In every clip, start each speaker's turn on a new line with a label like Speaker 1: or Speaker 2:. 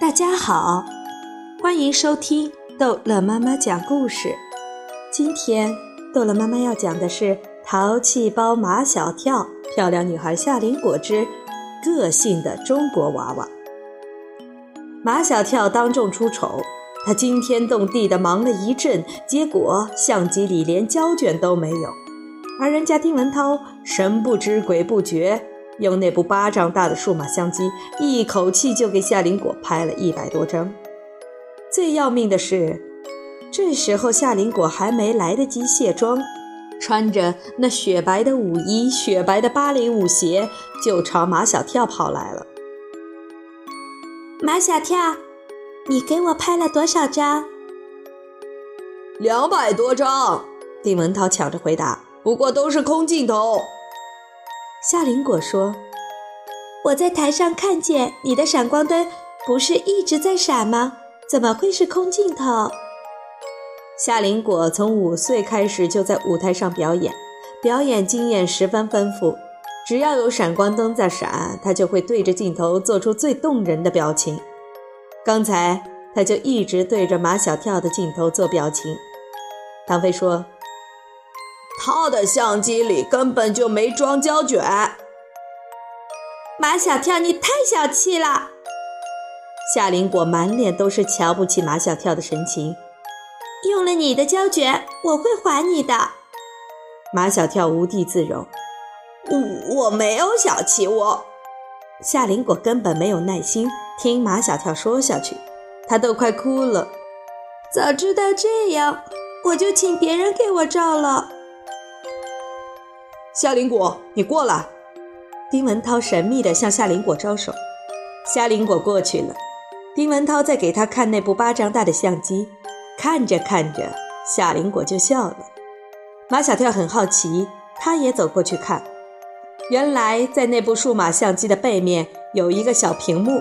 Speaker 1: 大家好，欢迎收听逗乐妈妈讲故事。今天逗乐妈妈要讲的是《淘气包马小跳》，漂亮女孩夏林果之个性的中国娃娃。马小跳当众出丑，他惊天动地的忙了一阵，结果相机里连胶卷都没有，而人家丁文涛神不知鬼不觉。用那部巴掌大的数码相机，一口气就给夏林果拍了一百多张。最要命的是，这时候夏林果还没来得及卸妆，穿着那雪白的舞衣、雪白的芭蕾舞鞋，就朝马小跳跑来了。
Speaker 2: 马小跳，你给我拍了多少张？
Speaker 3: 两百多张。
Speaker 1: 丁文涛抢着回答，
Speaker 3: 不过都是空镜头。
Speaker 1: 夏林果说：“
Speaker 2: 我在台上看见你的闪光灯，不是一直在闪吗？怎么会是空镜头？”
Speaker 1: 夏林果从五岁开始就在舞台上表演，表演经验十分丰富。只要有闪光灯在闪，他就会对着镜头做出最动人的表情。刚才他就一直对着马小跳的镜头做表情。唐飞说。
Speaker 3: 他的相机里根本就没装胶卷。
Speaker 2: 马小跳，你太小气了！
Speaker 1: 夏林果满脸都是瞧不起马小跳的神情。
Speaker 2: 用了你的胶卷，我会还你的。
Speaker 1: 马小跳无地自容。
Speaker 3: 我我没有小气我。
Speaker 1: 夏林果根本没有耐心听马小跳说下去，他都快哭了。
Speaker 2: 早知道这样，我就请别人给我照了。
Speaker 3: 夏林果，你过来。
Speaker 1: 丁文涛神秘地向夏林果招手。夏林果过去了。丁文涛在给他看那部巴掌大的相机，看着看着，夏林果就笑了。马小跳很好奇，他也走过去看。原来在那部数码相机的背面有一个小屏幕，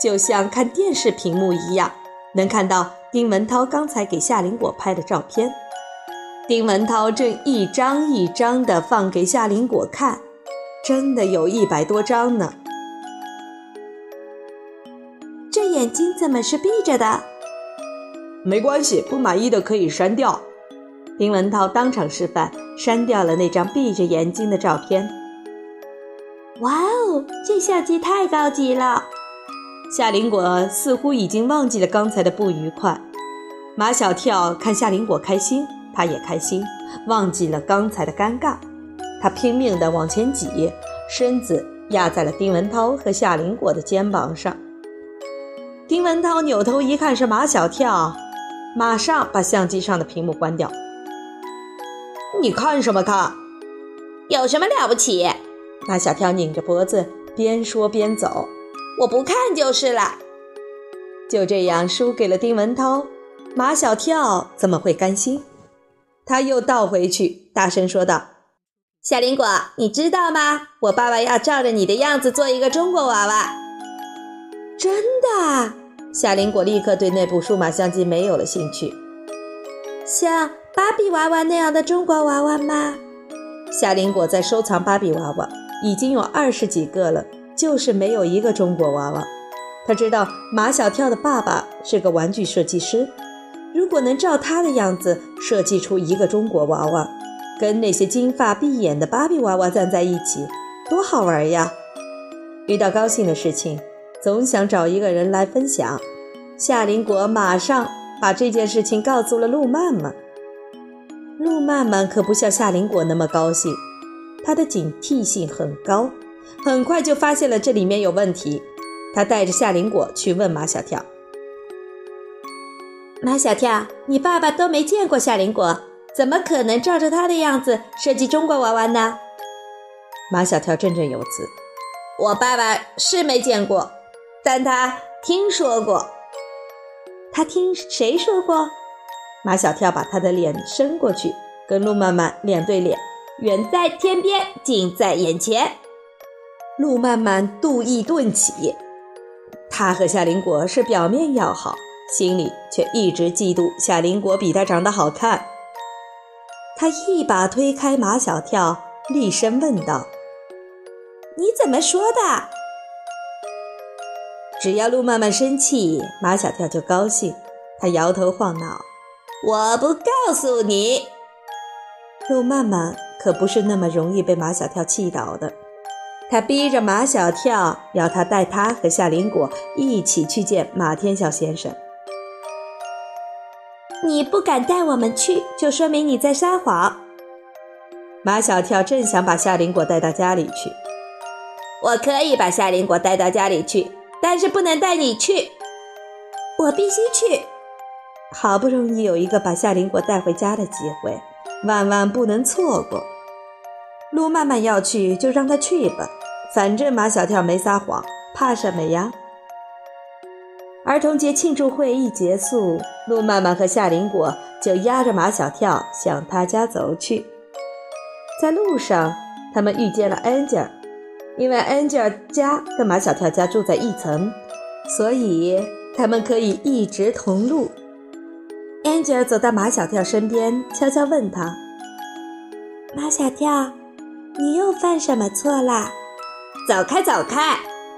Speaker 1: 就像看电视屏幕一样，能看到丁文涛刚才给夏林果拍的照片。丁文涛正一张一张地放给夏林果看，真的有一百多张呢。
Speaker 2: 这眼睛怎么是闭着的？
Speaker 3: 没关系，不满意的可以删掉。
Speaker 1: 丁文涛当场示范，删掉了那张闭着眼睛的照片。
Speaker 2: 哇哦，这相机太高级了！
Speaker 1: 夏林果似乎已经忘记了刚才的不愉快。马小跳看夏林果开心。他也开心，忘记了刚才的尴尬。他拼命地往前挤，身子压在了丁文涛和夏林果的肩膀上。丁文涛扭头一看是马小跳，马上把相机上的屏幕关掉。
Speaker 3: 你看什么看？
Speaker 2: 有什么了不起？
Speaker 1: 马小跳拧着脖子，边说边走。
Speaker 2: 我不看就是了。
Speaker 1: 就这样输给了丁文涛，马小跳怎么会甘心？他又倒回去，大声说道：“
Speaker 2: 夏林果，你知道吗？我爸爸要照着你的样子做一个中国娃娃。”
Speaker 1: 真的？夏林果立刻对那部数码相机没有了兴趣。
Speaker 2: 像芭比娃娃那样的中国娃娃吗？
Speaker 1: 夏林果在收藏芭比娃娃，已经有二十几个了，就是没有一个中国娃娃。他知道马小跳的爸爸是个玩具设计师。如果能照他的样子设计出一个中国娃娃，跟那些金发碧眼的芭比娃娃站在一起，多好玩呀！遇到高兴的事情，总想找一个人来分享。夏林果马上把这件事情告诉了陆曼曼。陆曼曼可不像夏林果那么高兴，她的警惕性很高，很快就发现了这里面有问题。她带着夏林果去问马小跳。
Speaker 2: 马小跳，你爸爸都没见过夏林果，怎么可能照着他的样子设计中国娃娃呢？
Speaker 1: 马小跳振振有词：“
Speaker 2: 我爸爸是没见过，但他听说过。
Speaker 1: 他听谁说过？”马小跳把他的脸伸过去，跟路曼曼脸对脸：“
Speaker 2: 远在天边，近在眼前。”
Speaker 1: 路曼曼妒意顿起，他和夏林果是表面要好。心里却一直嫉妒夏林果比他长得好看。他一把推开马小跳，厉声问道：“
Speaker 2: 你怎么说的？”
Speaker 1: 只要路曼曼生气，马小跳就高兴。他摇头晃脑：“
Speaker 3: 我不告诉你。”
Speaker 1: 路曼曼可不是那么容易被马小跳气倒的。他逼着马小跳要他带他和夏林果一起去见马天笑先生。
Speaker 2: 你不敢带我们去，就说明你在撒谎。
Speaker 1: 马小跳正想把夏林果带到家里去，
Speaker 3: 我可以把夏林果带到家里去，但是不能带你去。
Speaker 2: 我必须去。
Speaker 1: 好不容易有一个把夏林果带回家的机会，万万不能错过。路曼曼要去，就让他去吧，反正马小跳没撒谎，怕什么呀？儿童节庆祝会一结束，路曼曼和夏林果就押着马小跳向他家走去。在路上，他们遇见了安吉尔，因为安吉尔家跟马小跳家住在一层，所以他们可以一直同路。安吉尔走到马小跳身边，悄悄问他：“
Speaker 2: 马小跳，你又犯什么错啦？”“
Speaker 3: 走开，走开！”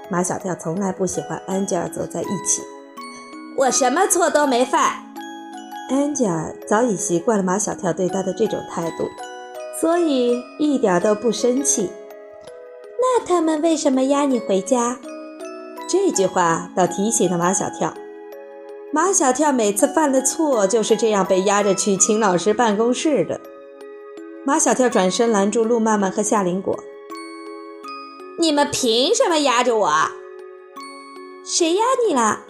Speaker 1: 马小跳从来不喜欢安吉尔走在一起。
Speaker 3: 我什么错都没犯。
Speaker 1: 安吉尔早已习惯了马小跳对他的这种态度，所以一点都不生气。
Speaker 2: 那他们为什么押你回家？
Speaker 1: 这句话倒提醒了马小跳。马小跳每次犯了错就是这样被押着去秦老师办公室的。马小跳转身拦住陆曼曼和夏林果：“
Speaker 3: 你们凭什么压着我？
Speaker 2: 谁压你了？”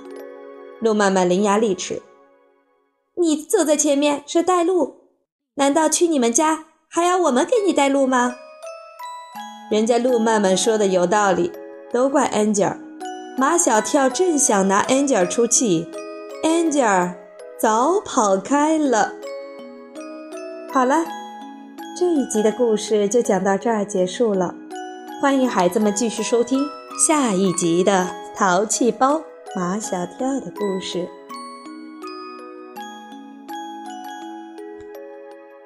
Speaker 1: 路曼曼伶牙俐齿：“
Speaker 2: 你走在前面是带路，难道去你们家还要我们给你带路吗？”
Speaker 1: 人家路曼曼说的有道理，都怪安吉尔。马小跳正想拿安吉尔出气，安吉尔早跑开了。好了，这一集的故事就讲到这儿结束了。欢迎孩子们继续收听下一集的《淘气包》。马小跳的故事。